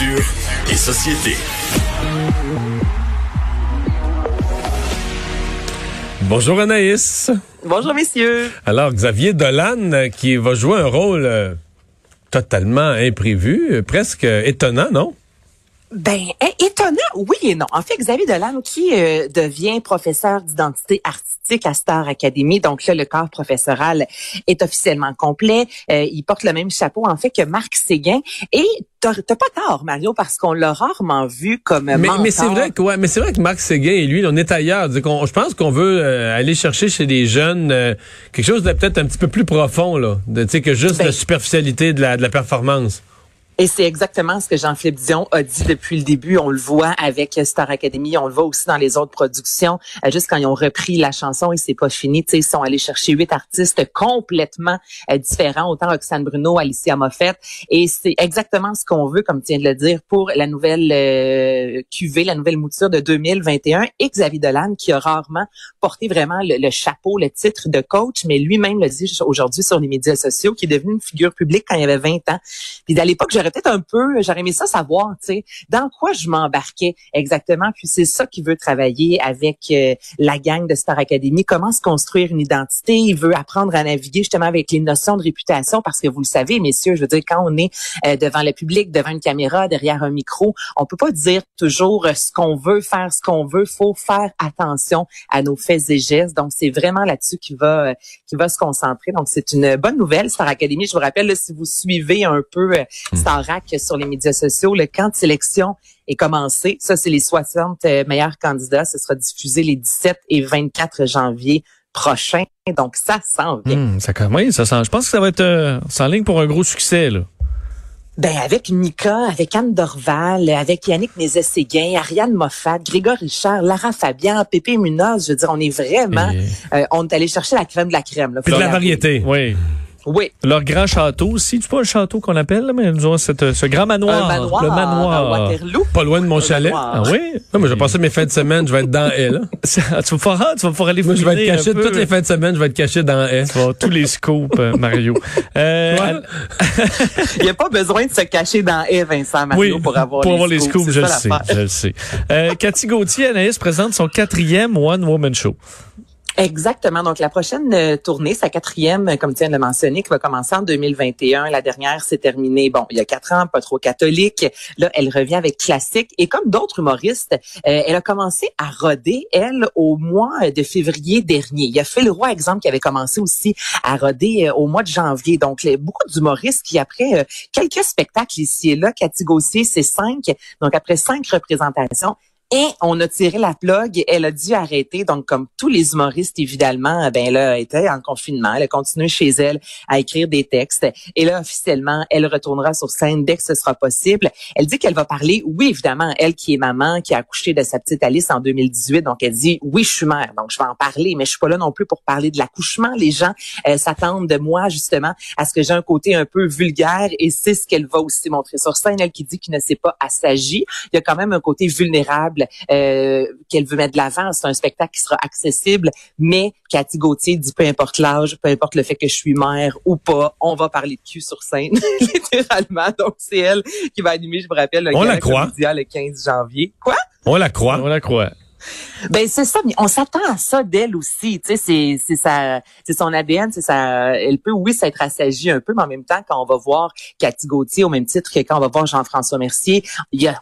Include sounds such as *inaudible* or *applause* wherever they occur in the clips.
Culture et société. Bonjour Anaïs. Bonjour messieurs. Alors Xavier Dolan euh, qui va jouer un rôle euh, totalement imprévu, euh, presque étonnant, non? Ben, é- étonnant, oui et non. En fait, Xavier Dolan, qui euh, devient professeur d'identité artistique à Star Academy, donc là, le corps professoral est officiellement complet. Euh, il porte le même chapeau, en fait, que Marc Séguin. Et t'as t'as pas tort, Mario, parce qu'on l'a rarement vu comme Mais, mentor. mais c'est vrai que ouais, mais c'est vrai que Marc Séguin et lui, on est ailleurs. Je pense qu'on veut euh, aller chercher chez les jeunes euh, quelque chose de peut-être un petit peu plus profond là, de tu sais que juste Ben- la superficialité de la de la performance. Et c'est exactement ce que Jean-Philippe Dion a dit depuis le début. On le voit avec Star Academy, on le voit aussi dans les autres productions. Euh, juste quand ils ont repris la chanson et c'est pas fini, ils sont allés chercher huit artistes complètement euh, différents, autant Roxane Bruno, Alicia Moffett. Et c'est exactement ce qu'on veut, comme tu viens de le dire, pour la nouvelle euh, QV, la nouvelle mouture de 2021. Et Xavier Dolan, qui a rarement porté vraiment le, le chapeau, le titre de coach, mais lui-même le dit aujourd'hui sur les médias sociaux, qui est devenu une figure publique quand il avait 20 ans. Puis à l'époque, j'aurais peut-être un peu, j'aurais aimé ça savoir, tu sais, dans quoi je m'embarquais exactement. Puis c'est ça qu'il veut travailler avec euh, la gang de Star Academy, comment se construire une identité? Il veut apprendre à naviguer justement avec les notions de réputation parce que vous le savez, messieurs, je veux dire, quand on est euh, devant le public, devant une caméra, derrière un micro, on peut pas dire toujours ce qu'on veut, faire ce qu'on veut. Faut faire attention à nos faits et gestes. Donc c'est vraiment là-dessus qu'il va, euh, qu'il va se concentrer. Donc c'est une bonne nouvelle, Star Academy. Je vous rappelle, là, si vous suivez un peu euh, Sur les médias sociaux, le camp de sélection est commencé. Ça, c'est les 60 euh, meilleurs candidats. Ce sera diffusé les 17 et 24 janvier prochains. Donc, ça s'en vient. Hum, ça commence, ça sent. Je pense que ça va être euh, en ligne pour un gros succès là. Ben, avec Mika, avec Anne Dorval, avec Yannick Nézet-Séguin, Ariane Moffat, Grégoire Richard, Lara Fabian, Pépé Munoz, je veux dire, on est vraiment, Et- euh, on est allé chercher la crème de la crème. Là, Puis de la variété. Oui. Oui. Leur grand château aussi, c'est pas un château qu'on appelle, là, mais nous avons cette, ce grand manoir. Un manoir, le à manoir. Waterloo. Pas loin de mon Un chalet. manoir. Ah oui? Non, mais je vais passer mes fins de semaine, je vais être dans elle. *laughs* tu vas pouvoir, tu vas pouvoir aller Moi, je vais être caché toutes les fins de semaine, je vais être caché dans elle. Tu vas avoir tous les scoops, euh, Mario. Euh, Ouais. *laughs* Il n'y a pas besoin de se cacher dans E, Vincent Mario, oui, pour avoir pour les avoir les scoops. scoops, je le sais, je le sais. Euh, Cathy Gauthier, Anaïs présente son quatrième One Woman Show. Exactement. Donc, la prochaine euh, tournée, sa quatrième, euh, comme tu viens de mentionner, qui va commencer en 2021. La dernière s'est terminée, bon, il y a quatre ans, pas trop catholique. Là, elle revient avec classique. Et comme d'autres humoristes, euh, elle a commencé à roder, elle, au mois de février dernier. Il y a Phil Roy, exemple, qui avait commencé aussi à roder au mois de janvier. Donc, les- beaucoup d'humoristes qui, après quelques spectacles ici et là, Cathy Gauthier, c'est cinq. Donc, après cinq représentations, et on a tiré la plug, elle a dû arrêter. Donc, comme tous les humoristes, évidemment, ben là, elle était en confinement. Elle a continué chez elle à écrire des textes. Et là, officiellement, elle retournera sur scène dès que ce sera possible. Elle dit qu'elle va parler, oui, évidemment, elle qui est maman, qui a accouché de sa petite Alice en 2018. Donc, elle dit, oui, je suis mère, donc je vais en parler, mais je suis pas là non plus pour parler de l'accouchement. Les gens euh, s'attendent de moi, justement, à ce que j'ai un côté un peu vulgaire et c'est ce qu'elle va aussi montrer sur scène. Elle qui dit qu'il ne sait pas assagir. Il y a quand même un côté vulnérable euh, qu'elle veut mettre de l'avant. C'est un spectacle qui sera accessible, mais Cathy Gauthier dit peu importe l'âge, peu importe le fait que je suis mère ou pas, on va parler de cul sur scène, *laughs* littéralement. Donc, c'est elle qui va animer, je vous rappelle, le On la croit. Le 15 janvier. Quoi? On la croit. On la croit. Ben c'est ça, mais on s'attend à ça d'elle aussi. Tu sais, c'est c'est sa, c'est son ADN, c'est sa. Elle peut oui s'être assagie un peu, mais en même temps, quand on va voir Cathy Gauthier au même titre que quand on va voir Jean-François Mercier,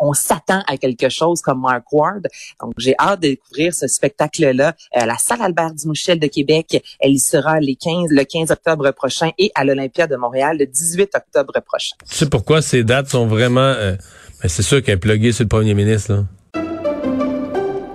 on s'attend à quelque chose comme Mark Ward. Donc j'ai hâte de découvrir ce spectacle-là à la salle Albert Dumouchel de Québec. Elle y sera les 15, le 15 octobre prochain et à l'Olympia de Montréal le 18 octobre prochain. Tu sais pourquoi ces dates sont vraiment... euh, ben, c'est sûr qu'elle est pluguée sur le premier ministre. Là.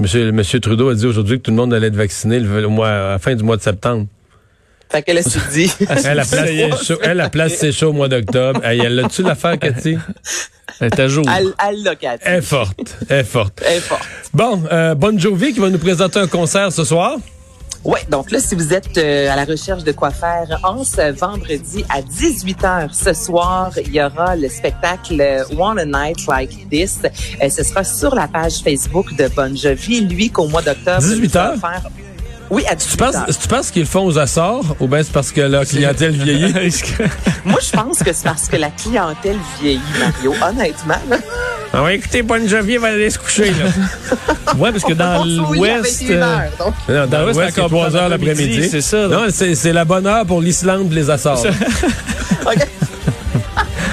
Monsieur, Monsieur Trudeau a dit aujourd'hui que tout le monde allait être vacciné le, mois, à la fin du mois de septembre. Fait qu'elle a dit. *laughs* elle, la place, chaud, elle, la place, c'est chaud au mois d'octobre. elle l'a-tu l'affaire, Cathy? Elle est à jour. Elle, l'a, Cathy. Elle est forte. Elle est forte. Elle est forte. Bon, euh, Bonne Jovi qui va nous présenter un concert ce soir. Oui, donc là, si vous êtes euh, à la recherche de quoi faire, en ce vendredi à 18h ce soir, il y aura le spectacle One a Night Like This. Euh, ce sera sur la page Facebook de Bon Jovi. Lui, qu'au mois d'octobre, 18h? Oui, à 18 tu penses, tu penses qu'ils font aux Açores ou bien c'est parce que la clientèle vieillit? *laughs* Moi, je pense que c'est parce que la clientèle vieillit, Mario. Honnêtement. Ah ouais, écoutez, Bonne Jovi va aller se coucher, là. *laughs* ouais, parce que dans l'Ouest. Euh, dans l'Ouest, c'est 3 heures l'après-midi. C'est ça. Non, c'est la bonne heure pour l'Islande les Açores. *laughs* OK.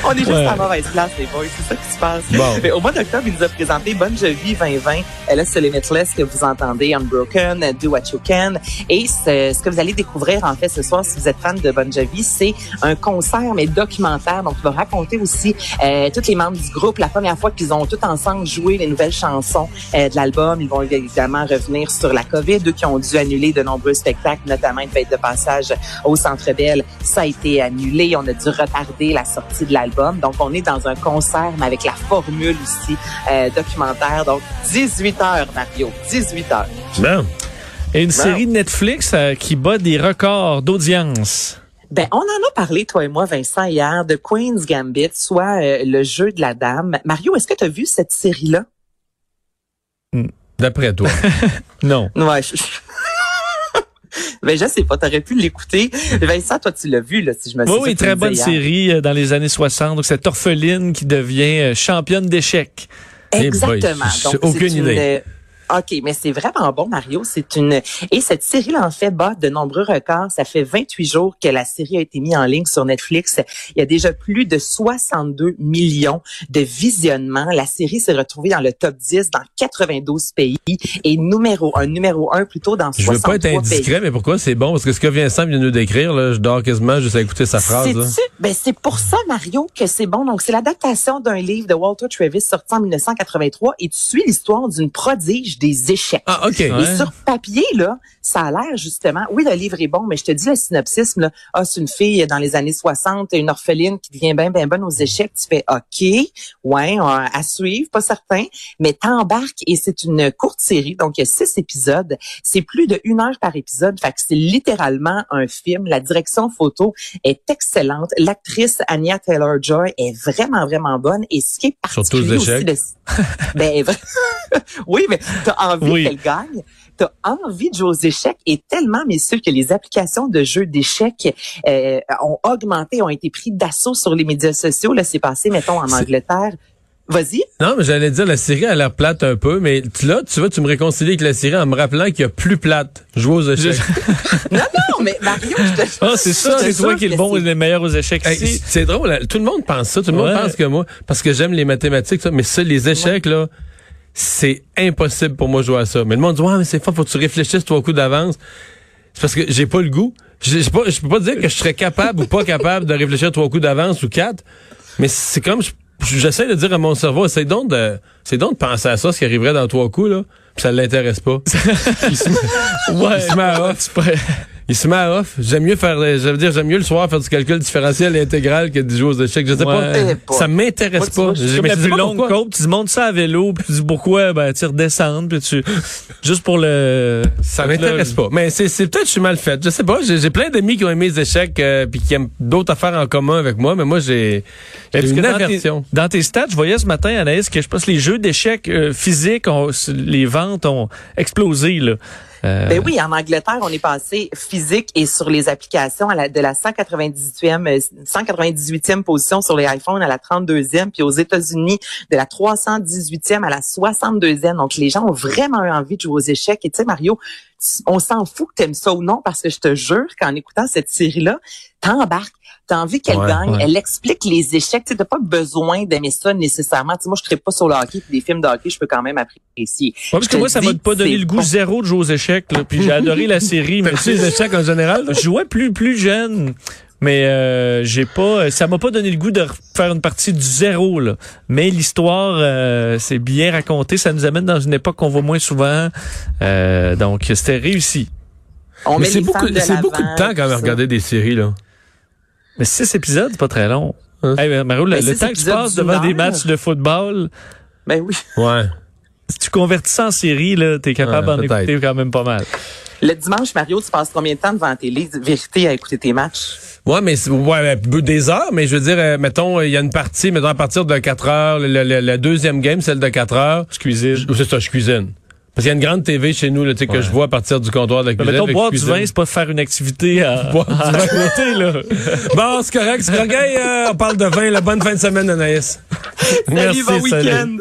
On est juste à mauvaise place, les boys. C'est ça qui se passe. Mais au mois d'octobre, il nous a présenté Bonne Jovi 2020. Là, c'est Limitless que vous entendez, Unbroken, Do What You Can. Et ce, que vous allez découvrir, en fait, ce soir, si vous êtes fan de Bon Jovi, c'est un concert, mais documentaire. Donc, il va raconter aussi euh, tous les membres du groupe, la première fois qu'ils ont tous ensemble joué les nouvelles chansons euh, de l'album. Ils vont évidemment revenir sur la COVID, eux qui ont dû annuler de nombreux spectacles, notamment une fête de passage au Centre Bell. Ça a été annulé. On a dû retarder la sortie de l'album donc, on est dans un concert, mais avec la formule aussi euh, documentaire. Donc, 18 heures, Mario. 18 heures. Bien. Et une série Netflix euh, qui bat des records d'audience. Ben, on en a parlé, toi et moi, Vincent, hier, de Queen's Gambit, soit euh, le jeu de la dame. Mario, est-ce que tu as vu cette série-là? Hmm. D'après toi. *laughs* non. Ouais, *laughs* ben, je sais pas, t'aurais pu l'écouter. Vincent, toi, tu l'as vu, là, si je me souviens. Oui, oui, très bonne série euh, dans les années 60. Donc, cette orpheline qui devient euh, championne d'échecs. Exactement. Donc, aucune idée. OK, mais c'est vraiment bon, Mario. C'est une et cette série-là en fait bat de nombreux records. Ça fait 28 jours que la série a été mise en ligne sur Netflix. Il y a déjà plus de 62 millions de visionnements. La série s'est retrouvée dans le top 10 dans 92 pays et numéro un, numéro un plutôt dans 63 pays. Je veux pas être indiscret, mais pourquoi c'est bon? Parce que ce que Vincent vient de nous décrire, là, je dors quasiment juste à écouter sa phrase. Ben c'est pour ça, Mario, que c'est bon. Donc c'est l'adaptation d'un livre de Walter Travis sorti en 1983 et tu suis l'histoire d'une prodige des échecs. Ah, OK. Et sur papier, là, ça a l'air justement, oui, le livre est bon, mais je te dis le synopsis, là, ah, c'est une fille dans les années 60, une orpheline qui devient bien, bien bonne aux échecs. Tu fais OK, ouais, à suivre, pas certain, mais t'embarques et c'est une courte série, donc il y a six épisodes. C'est plus de une heure par épisode, fait que c'est littéralement un film. La direction photo est excellente. L'actrice Anya Taylor-Joy est vraiment, vraiment bonne. Et ce qui est particulier Surtout aussi de... ben, *laughs* *laughs* oui, mais envie qu'elle gagne. Tu as envie de jouer aux échecs et tellement, messieurs, que les applications de jeux d'échecs euh, ont augmenté, ont été pris d'assaut sur les médias sociaux. Là, c'est passé, mettons, en Angleterre. Vas-y. Non, mais j'allais dire, la série a l'air plate un peu, mais là, tu vois, tu me réconcilies avec la série en me rappelant qu'il y a plus plate. Jouer aux échecs. *laughs* non, non, mais Mario, je te... Ah, c'est ça, c'est toi qui est le bon et le meilleur aux échecs C'est drôle, tout le monde pense ça, tout le monde pense que moi, parce que j'aime les mathématiques, ça, mais ça, les échecs, là, c'est impossible pour moi de jouer à ça. Mais le monde dit, ouais, mais c'est fort, faut que tu réfléchisses trois coups d'avance. C'est parce que j'ai pas le goût. Je peux pas dire que je serais capable ou pas capable de réfléchir trois coups d'avance ou quatre, mais c'est comme, j'essaie de dire à mon cerveau, c'est donc de, c'est donc de penser à ça, ce qui arriverait dans trois coups, là, pis ça l'intéresse pas. *laughs* il se ouais, il se met à off. J'aime mieux faire, je veux dire, j'aime mieux le soir faire du calcul différentiel et intégral que du jouer aux échecs. Je sais pas. Ça m'intéresse pas. J'ai la plus longue côte. Tu montes ça à vélo, puis tu dis pourquoi, ben, tu redescends, puis tu, juste pour le. Ça m'intéresse pas. Mais c'est, c'est peut-être que je suis mal fait. Je sais pas. J'ai, plein d'amis qui ont aimé les échecs, euh, puis qui aiment d'autres affaires en commun avec moi, mais moi, j'ai, une aversion. dans tes stats, je voyais ce matin, Anaïs, que je pense que les jeux d'échecs euh, physiques, les ventes ont explosé, là. Euh, ben oui, en Angleterre, on est passé physique et sur les applications à la, de la 198e 198e euh, position sur les iPhones à la 32e, puis aux États-Unis de la 318e à la 62e. Donc les gens ont vraiment eu envie de jouer aux échecs. Et tu sais, Mario, on s'en fout que t'aimes ça ou non, parce que je te jure qu'en écoutant cette série-là, t'embarques T'as envie qu'elle Ouais, gagne. ouais. Elle explique les échecs. Tu n'as pas besoin d'aimer ça nécessairement. Tu sais, moi, je ne pas sur le hockey. puis Des films de hockey, je peux quand même apprécier. Ouais, parce que moi, ça m'a pas donné le goût bon. zéro de jouer aux échecs. Là, puis j'ai adoré la série. mais T'as-tu les échecs en général? Je jouais plus plus jeune, mais euh, j'ai pas, ça m'a pas donné le goût de faire une partie du zéro là. Mais l'histoire, euh, c'est bien raconté, ça nous amène dans une époque qu'on voit moins souvent, Euh, donc c'était réussi. On Mais c'est les beaucoup, de c'est beaucoup de temps quand même regarder des séries, là. Mais six épisodes, c'est pas très long. Hein? Hey, Mario, le, six temps que tu passes devant des matchs de football, Ben oui. Ouais. si tu convertis ça en série, là, t'es capable Ouais, d'en écouter quand même pas mal. Le dimanche, Mario, tu passes combien de temps devant la télé? Vérité à écouter tes matchs? Ouais, mais c'est- ouais, ben, des heures, mais je veux dire, euh, mettons, il y a une partie, mettons, à partir de 4 heures, le, le- le deuxième game, celle de 4 heures. Je cuisine. C'est ça, je cuisine. Parce qu'il y a une grande TV chez nous, là, tu sais, que je vois à partir du comptoir de la Mais cuisine. mettons, fait que boire du vin, c'est pas faire une activité à, *laughs* Boire du à vin. côté, là. Bon, c'est correct, c'est correct. Euh, on parle de vin, la bonne fin de semaine, Anaïs. Salut, bon week-end!